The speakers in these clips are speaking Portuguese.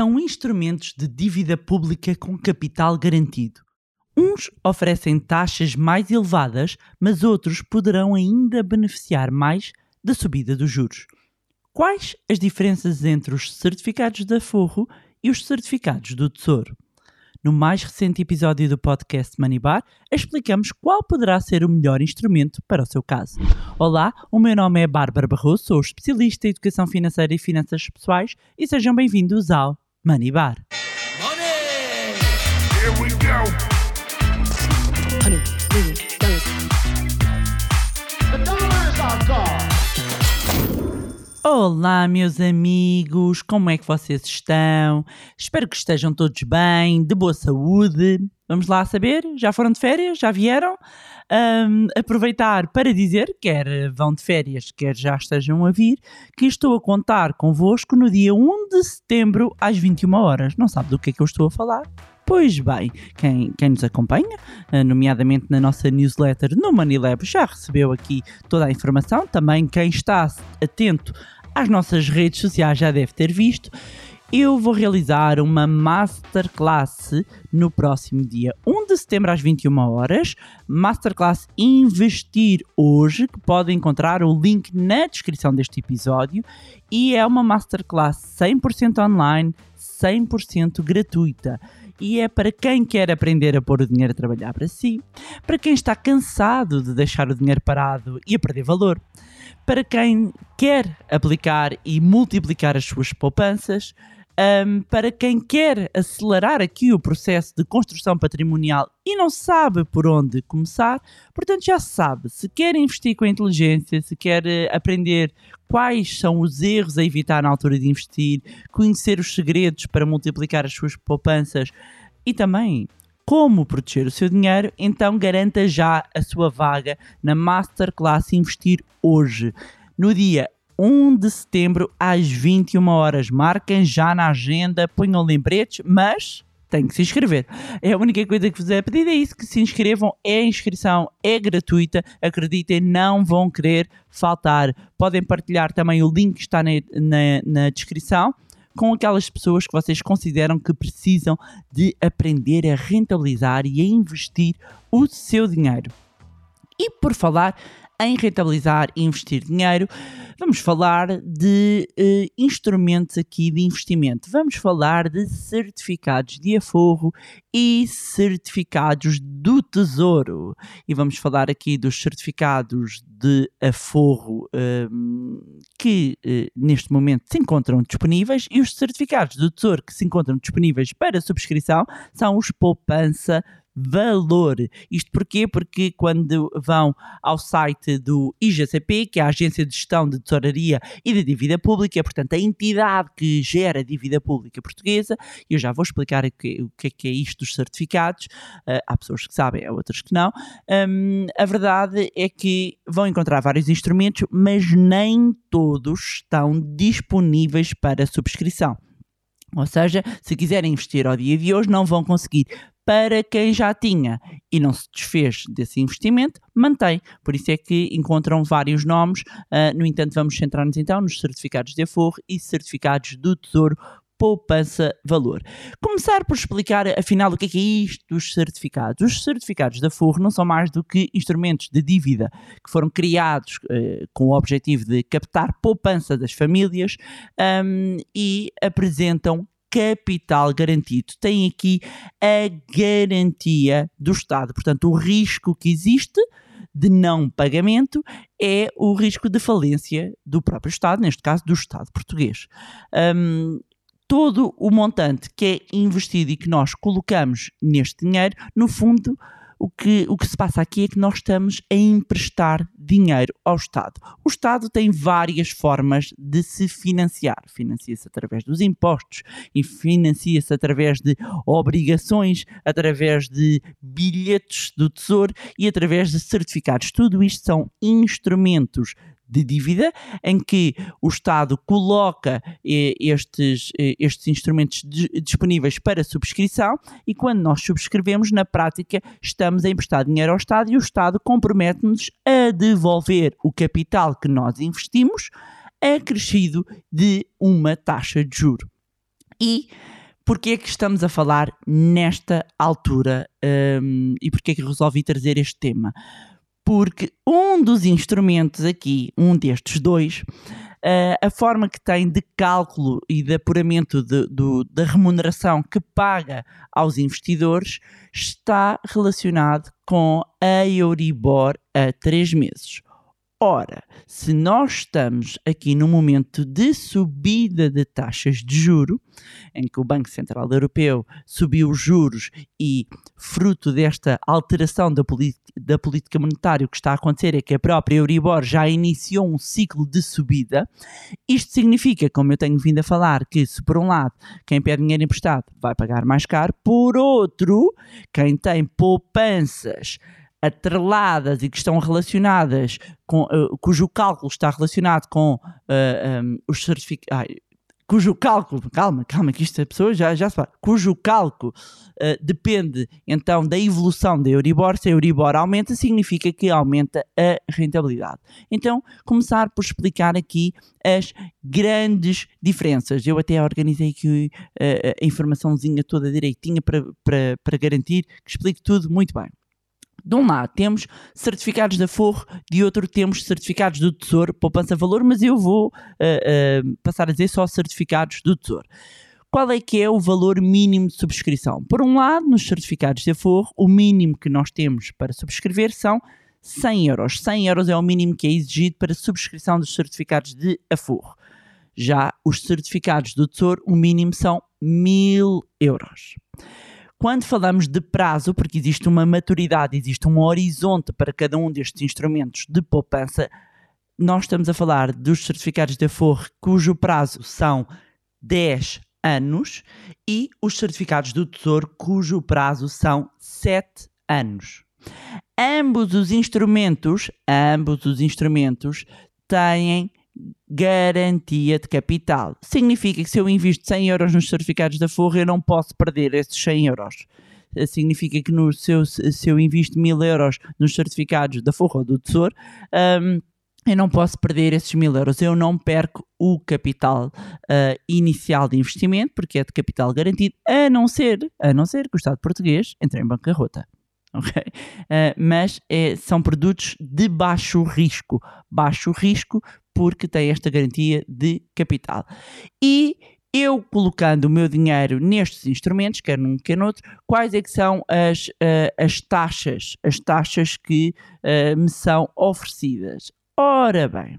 são instrumentos de dívida pública com capital garantido. Uns oferecem taxas mais elevadas, mas outros poderão ainda beneficiar mais da subida dos juros. Quais as diferenças entre os certificados de aforro e os certificados do Tesouro? No mais recente episódio do podcast Bar, explicamos qual poderá ser o melhor instrumento para o seu caso. Olá, o meu nome é Bárbara Barroso, sou especialista em educação financeira e finanças pessoais e sejam bem-vindos ao Bar. Olá, meus amigos, como é que vocês estão? Espero que estejam todos bem, de boa saúde. Vamos lá saber? Já foram de férias? Já vieram? Um, aproveitar para dizer, quer vão de férias, quer já estejam a vir, que estou a contar convosco no dia 1 de setembro às 21 horas. Não sabe do que é que eu estou a falar? Pois bem, quem, quem nos acompanha, eh, nomeadamente na nossa newsletter no Manilab, já recebeu aqui toda a informação. Também quem está atento às nossas redes sociais já deve ter visto. Eu vou realizar uma masterclass no próximo dia 1 de setembro às 21 horas. Masterclass Investir Hoje, que podem encontrar o link na descrição deste episódio. E é uma masterclass 100% online, 100% gratuita e é para quem quer aprender a pôr o dinheiro a trabalhar para si, para quem está cansado de deixar o dinheiro parado e a perder valor, para quem quer aplicar e multiplicar as suas poupanças, um, para quem quer acelerar aqui o processo de construção patrimonial e não sabe por onde começar, portanto já sabe, se quer investir com inteligência, se quer eh, aprender quais são os erros a evitar na altura de investir, conhecer os segredos para multiplicar as suas poupanças e também como proteger o seu dinheiro, então garanta já a sua vaga na Masterclass Investir hoje. No dia 1 de setembro às 21 horas. Marquem já na agenda, ponham lembretes, mas tem que se inscrever. É a única coisa que vos é pedida é isso, que se inscrevam. É a inscrição, é gratuita. Acreditem, não vão querer faltar. Podem partilhar também o link que está na, na, na descrição com aquelas pessoas que vocês consideram que precisam de aprender a rentabilizar e a investir o seu dinheiro. E por falar em rentabilizar e investir dinheiro, vamos falar de uh, instrumentos aqui de investimento. Vamos falar de certificados de aforro e certificados do Tesouro. E vamos falar aqui dos certificados de aforro um, que uh, neste momento se encontram disponíveis e os certificados do Tesouro que se encontram disponíveis para subscrição são os poupança valor. Isto porquê? Porque quando vão ao site do IGCP, que é a Agência de Gestão de Tesouraria e de Dívida Pública, é, portanto a entidade que gera a dívida pública portuguesa, eu já vou explicar o que, o que é que é isto dos certificados, uh, há pessoas que sabem, há outras que não. Um, a verdade é que vão encontrar vários instrumentos, mas nem todos estão disponíveis para subscrição. Ou seja, se quiserem investir ao dia de hoje, não vão conseguir para quem já tinha e não se desfez desse investimento, mantém. Por isso é que encontram vários nomes. Uh, no entanto, vamos centrar-nos então nos certificados de aforro e certificados do Tesouro poupança valor. Começar por explicar afinal o que é, que é isto dos certificados. Os certificados de aforro não são mais do que instrumentos de dívida que foram criados uh, com o objetivo de captar poupança das famílias um, e apresentam capital garantido. Tem aqui a garantia do Estado. Portanto, o risco que existe de não pagamento é o risco de falência do próprio Estado, neste caso do Estado português. Um, todo o montante que é investido e que nós colocamos neste dinheiro, no fundo, o que, o que se passa aqui é que nós estamos a emprestar dinheiro ao Estado. O Estado tem várias formas de se financiar. Financia-se através dos impostos e financia-se através de obrigações, através de bilhetes do Tesouro e através de certificados. Tudo isto são instrumentos de dívida, em que o Estado coloca eh, estes, eh, estes instrumentos disponíveis para subscrição e quando nós subscrevemos, na prática, estamos a emprestar dinheiro ao Estado e o Estado compromete-nos a devolver o capital que nós investimos acrescido de uma taxa de juro. E Porquê é que estamos a falar nesta altura um, e porquê é que resolvi trazer este tema? Porque um dos instrumentos aqui, um destes dois, uh, a forma que tem de cálculo e de apuramento de, da remuneração que paga aos investidores está relacionado com a Euribor a três meses. Ora, se nós estamos aqui num momento de subida de taxas de juro, em que o Banco Central Europeu subiu os juros e, fruto desta alteração da, da política monetária, o que está a acontecer é que a própria Euribor já iniciou um ciclo de subida. Isto significa, como eu tenho vindo a falar, que se por um lado quem pede dinheiro emprestado vai pagar mais caro, por outro, quem tem poupanças atreladas e que estão relacionadas com, uh, cujo cálculo está relacionado com uh, eh, um, os certificados. Cujo cálculo, calma, calma, que isto a pessoa já, já se cujo cálculo uh, depende então da evolução da Euribor. Se a Euribor aumenta, significa que aumenta a rentabilidade. Então, começar por explicar aqui as grandes diferenças. Eu até organizei aqui uh, a informaçãozinha toda direitinha para, para, para garantir que explique tudo muito bem. De um lado temos certificados da Forro, de outro temos certificados do Tesouro, poupança valor, mas eu vou uh, uh, passar a dizer só certificados do Tesouro. Qual é que é o valor mínimo de subscrição? Por um lado, nos certificados da Forro, o mínimo que nós temos para subscrever são 100 euros. 100 euros é o mínimo que é exigido para subscrição dos certificados de Aforro. Já os certificados do Tesouro, o mínimo são 1000 euros. Quando falamos de prazo, porque existe uma maturidade, existe um horizonte para cada um destes instrumentos de poupança, nós estamos a falar dos certificados de Aforre, cujo prazo são 10 anos, e os certificados do Tesouro, cujo prazo são 7 anos. Ambos os instrumentos, ambos os instrumentos têm garantia de capital. Significa que se eu invisto 100 euros nos certificados da Forra, eu não posso perder esses 100 euros. Eh, significa que no seu, se eu invisto 1000 euros nos certificados da Forra ou do Tesouro, um, eu não posso perder esses mil euros. Eu não perco o capital uh, inicial de investimento, porque é de capital garantido, a não ser, a não ser que o Estado português entre em bancarrota. Okay? Uh, mas é, são produtos de baixo risco. Baixo risco porque tem esta garantia de capital. E eu colocando o meu dinheiro nestes instrumentos, quer num, quer noutro, quais é que são as, uh, as taxas, as taxas que uh, me são oferecidas? Ora bem,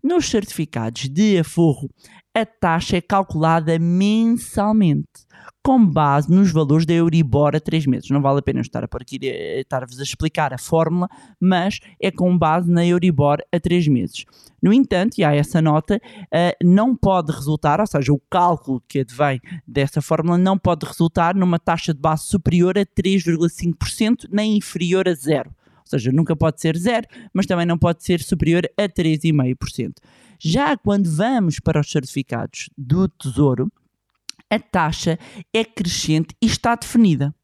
nos certificados de aforro, a taxa é calculada mensalmente com base nos valores da Euribor a 3 meses. Não vale a pena estar a por aqui eh, estar-vos a explicar a fórmula, mas é com base na Euribor a 3 meses. No entanto, e há essa nota, uh, não pode resultar, ou seja, o cálculo que advém dessa fórmula não pode resultar numa taxa de base superior a 3,5% nem inferior a zero. Ou seja, nunca pode ser zero, mas também não pode ser superior a 3,5%. Já quando vamos para os certificados do Tesouro, a taxa é crescente e está definida.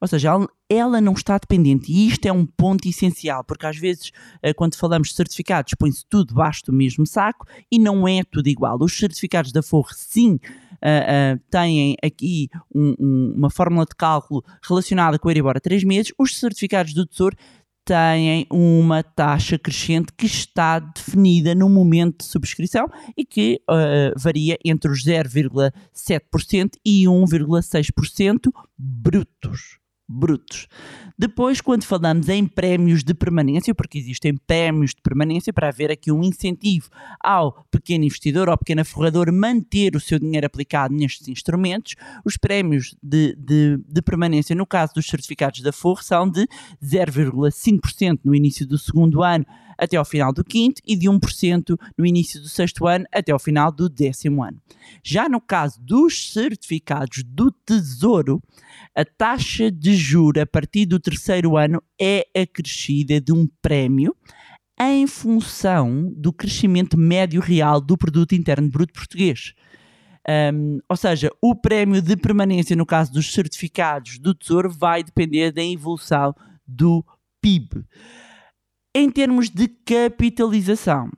Ou seja, ela não está dependente. E isto é um ponto essencial, porque às vezes, eh, quando falamos de certificados, põe-se tudo debaixo do mesmo saco e não é tudo igual. Os certificados da Forre, sim, uh, uh, têm aqui um, um, uma fórmula de cálculo relacionada com o Euribor a 3 meses. Os certificados do Tesouro têm uma taxa crescente que está definida no momento de subscrição e que uh, varia entre os 0,7% e 1,6% brutos brutos. Depois, quando falamos em prémios de permanência, porque existem prémios de permanência para haver aqui um incentivo ao pequeno investidor, ao pequeno forrador manter o seu dinheiro aplicado nestes instrumentos, os prémios de, de, de permanência, no caso dos certificados da FOR, são de 0,5% no início do segundo ano até ao final do quinto e de 1% no início do sexto ano até ao final do décimo ano. Já no caso dos certificados do Tesouro, a taxa de juro a partir do terceiro ano é acrescida de um prémio em função do crescimento médio real do produto interno bruto português. Um, ou seja, o prémio de permanência no caso dos certificados do Tesouro vai depender da evolução do PIB. Em termos de capitalização,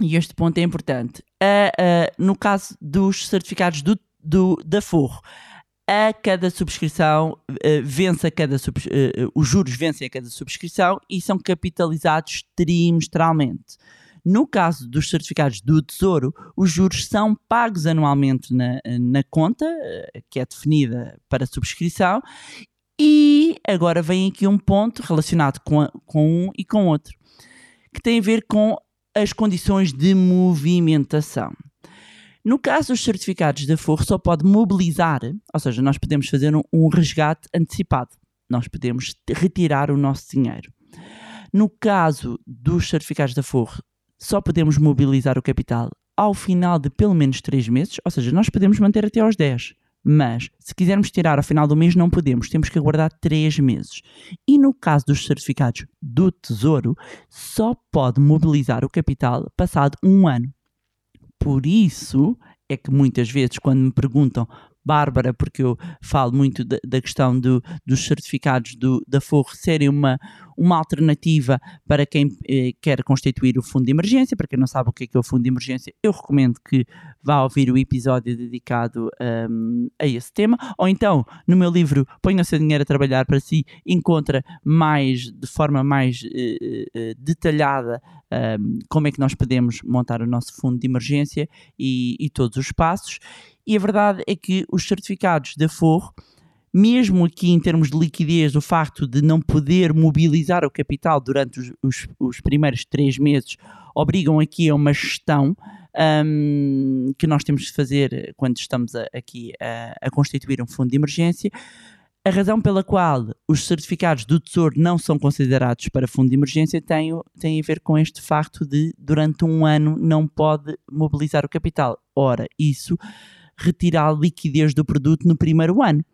e este ponto é importante, uh, no caso dos certificados do, do, da Forro, a cada subscrição, uh, vence a cada sub, uh, os juros vencem a cada subscrição e são capitalizados trimestralmente. No caso dos certificados do Tesouro, os juros são pagos anualmente na, na conta, que é definida para subscrição, e agora vem aqui um ponto relacionado com, a, com um e com outro, que tem a ver com as condições de movimentação. No caso dos certificados de aforro, só pode mobilizar, ou seja, nós podemos fazer um, um resgate antecipado, nós podemos retirar o nosso dinheiro. No caso dos certificados de aforro, só podemos mobilizar o capital ao final de pelo menos 3 meses, ou seja, nós podemos manter até aos 10. Mas, se quisermos tirar ao final do mês, não podemos, temos que aguardar 3 meses. E no caso dos certificados do Tesouro, só pode mobilizar o capital passado um ano. Por isso é que muitas vezes, quando me perguntam Bárbara, porque eu falo muito da, da questão do, dos certificados do, da Forro serem uma, uma alternativa para quem eh, quer constituir o fundo de emergência. Para quem não sabe o que é, que é o fundo de emergência, eu recomendo que vá ouvir o episódio dedicado um, a esse tema. Ou então, no meu livro Ponha o seu dinheiro a trabalhar para si, encontra mais, de forma mais eh, eh, detalhada, um, como é que nós podemos montar o nosso fundo de emergência e, e todos os passos. E a verdade é que os certificados de aforro, mesmo aqui em termos de liquidez, o facto de não poder mobilizar o capital durante os, os, os primeiros três meses, obrigam aqui a uma gestão um, que nós temos de fazer quando estamos a, aqui a, a constituir um fundo de emergência. A razão pela qual os certificados do Tesouro não são considerados para fundo de emergência tem, tem a ver com este facto de, durante um ano, não pode mobilizar o capital. Ora, isso retirar a liquidez do produto no primeiro ano.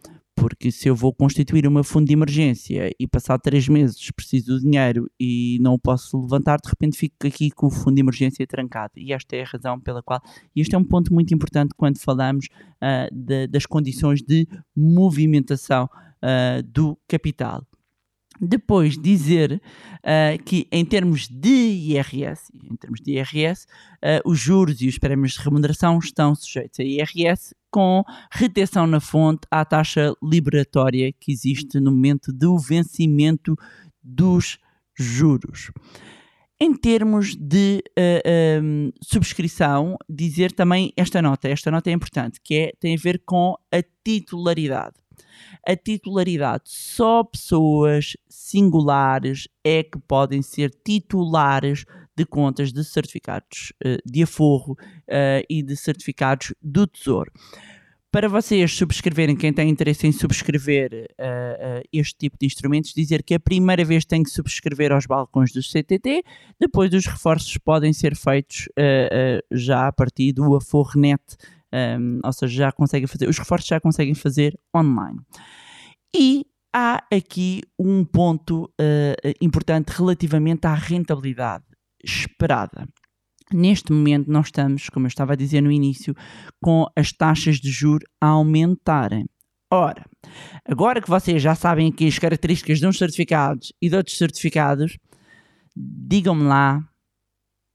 Porque se eu vou constituir meu fundo de emergência e passar três meses preciso do dinheiro e não o posso levantar, de repente fico aqui com o fundo de emergência trancado. E esta é a razão pela qual. E este é um ponto muito importante quando falamos uh, de, das condições de movimentação uh, do capital. Depois dizer uh, que em termos de IRS, em termos de IRS, uh, os juros e os prémios de remuneração estão sujeitos a IRS com retenção na fonte à taxa liberatória que existe no momento do vencimento dos juros. Em termos de uh, eh, um, subscrição, dizer também esta nota, esta nota é importante, que é, tem a ver com a titularidade a titularidade. Só pessoas singulares é que podem ser titulares de contas de certificados uh, de aforro uh, e de certificados do Tesouro. Para vocês subscreverem, quem tem interesse em subscrever uh, este tipo de instrumentos, dizer que a primeira vez tem que subscrever aos balcões do CTT, depois os reforços podem ser feitos já a partir do Aforrenet um, ou seja, já conseguem fazer, os reforços já conseguem fazer online. E há aqui um ponto uh, importante relativamente à rentabilidade esperada. Neste momento, nós estamos, como eu estava a dizer no início, com as taxas de juros a aumentarem. Ora, agora que vocês já sabem aqui as características de uns certificados e de outros certificados, digam-me lá,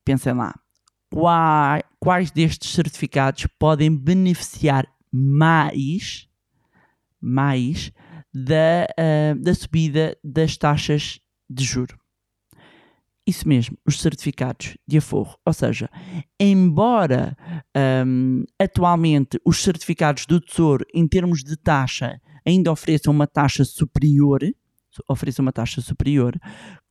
pensem lá, quais, quais destes certificados podem beneficiar mais, mais da, uh, da subida das taxas de juro. Isso mesmo, os certificados de aforro. Ou seja, embora um, atualmente os certificados do Tesouro, em termos de taxa, ainda ofereçam uma taxa superior, ofereçam uma taxa superior,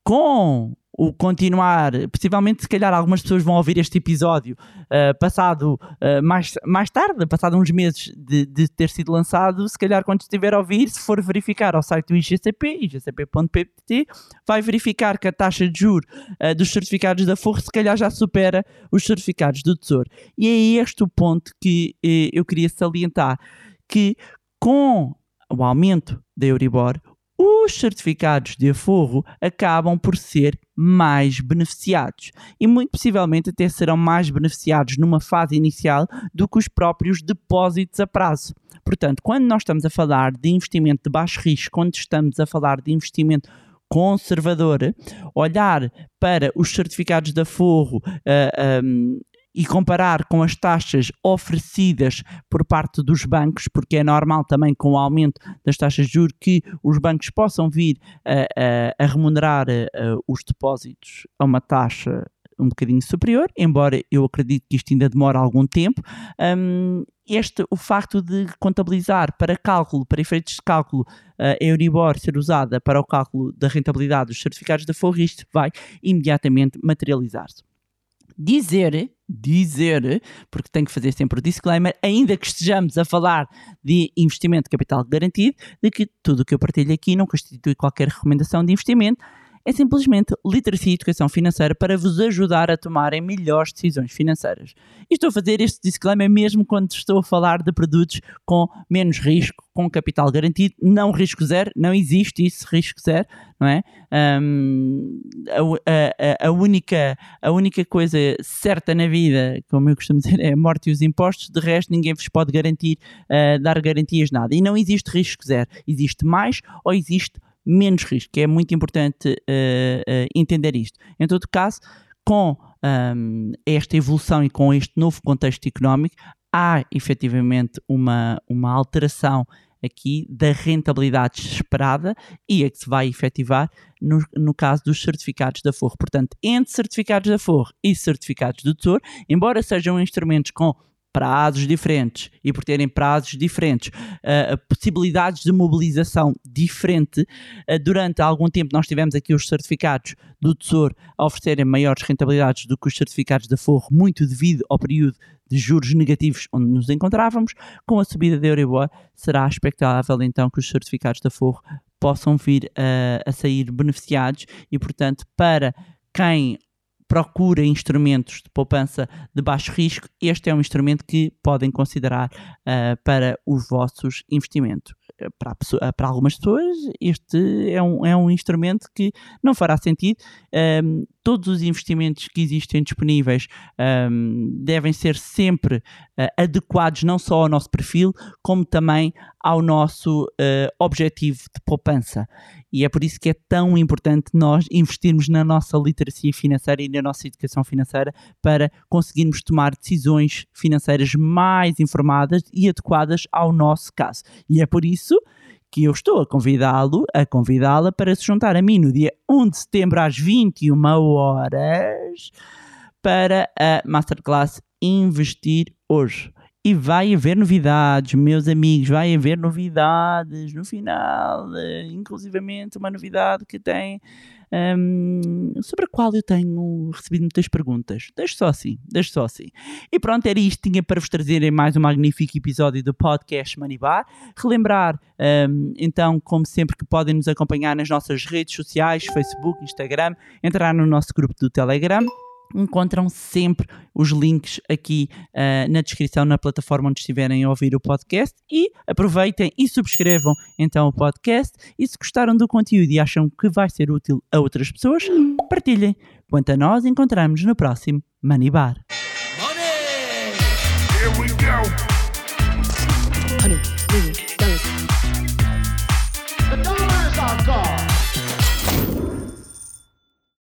com o continuar, possivelmente se calhar algumas pessoas vão ouvir este episódio uh, passado uh, mais, mais tarde, passado uns meses de, de, ter sido lançado, se calhar quando estiver a ouvir, se for verificar ao site do IGCP, igcp.pt, vai verificar que a taxa de juros uh, dos certificados da Forra se calhar já supera os certificados do Tesouro. E é este o ponto que eu queria salientar, que com o aumento da Euribor, os certificados de aforro acabam por ser mais beneficiados e muito possivelmente até serão mais beneficiados numa fase inicial do que os próprios depósitos a prazo. Portanto, quando nós estamos a falar de investimento de baixo risco, quando estamos a falar de investimento conservador, olhar para os certificados de aforro uh, um, e comparar com as taxas oferecidas por parte dos bancos, porque é normal também com o aumento das taxas de juros que os bancos possam vir a, a, a remunerar a, os depósitos a uma taxa um bocadinho superior, embora eu acredito que isto ainda demore algum tempo. Um, este, o facto de contabilizar para cálculo, para efeitos de cálculo, a Euribor ser usada para o cálculo da rentabilidade dos certificados da Forra, isto vai imediatamente materializar-se. Dizer, dizer, porque tenho que fazer sempre o disclaimer, ainda que estejamos a falar de investimento de capital garantido, de que tudo o que eu partilho aqui não constitui qualquer recomendação de investimento, é simplesmente literacia e educação financeira para vos ajudar a tomarem melhores decisões financeiras. E estou a fazer este disclaimer mesmo quando estou a falar de produtos com menos risco, com capital garantido, não risco zero, não existe isso, risco zero, não é? Um, a, a, a, única, a única coisa certa na vida, como eu costumo dizer, é a morte e os impostos, de resto ninguém vos pode garantir, uh, dar garantias nada. E não existe risco zero, existe mais ou existe menos risco, que é muito importante uh, uh, entender isto. Em todo caso, com um, esta evolução e com este novo contexto económico, há efetivamente uma, uma alteração aqui da rentabilidade esperada e a que se vai efetivar no, no caso dos certificados da Forro. Portanto, entre certificados da Forro e certificados do Tesouro, embora sejam instrumentos com prazos diferentes e por terem prazos diferentes, uh, possibilidades de mobilização diferente. Uh, durante algum tempo nós tivemos aqui os certificados do Tesouro a oferecerem maiores rentabilidades do que os certificados da Forro, muito devido ao período de juros negativos onde nos encontrávamos. Com a subida da Euribor, será expectável então que os certificados da Forro possam vir uh, a sair beneficiados e, portanto, para quem procura instrumentos de poupança de baixo risco, este é um instrumento que podem considerar uh, para os vossos investimentos. Para, pessoa, para, algumas pessoas, este é um, é um instrumento que não fará sentido. Um, todos os investimentos que existem disponíveis um, devem ser sempre uh, adequados não só ao nosso perfil, como também ao nosso uh, objetivo de poupança. E é por isso que é tão importante nós investirmos na nossa literacia financeira e na nossa educação financeira para conseguirmos tomar decisões financeiras mais informadas e adequadas ao nosso caso. E é por isso que eu estou a convidá-lo, a convidá-la para se juntar a mim no dia 1 de setembro às 21 horas para a Masterclass Investir Hoje. E vai haver novidades, meus amigos, vai haver novidades no final, uh, inclusivamente uma novidade que tem um, sobre a qual eu tenho recebido muitas perguntas. Deixo só assim, deixo só assim. E pronto, era isto tinha para vos trazer mais um magnífico episódio do podcast Money Bar. Relembrar, um, então, como sempre, que podem nos acompanhar nas nossas redes sociais, Facebook, Instagram, entrar no nosso grupo do Telegram encontram sempre os links aqui uh, na descrição na plataforma onde estiverem a ouvir o podcast e aproveitem e subscrevam então o podcast e se gostaram do conteúdo e acham que vai ser útil a outras pessoas, partilhem. Quanto a nós, encontramos no próximo Money Bar. Money! Here we go.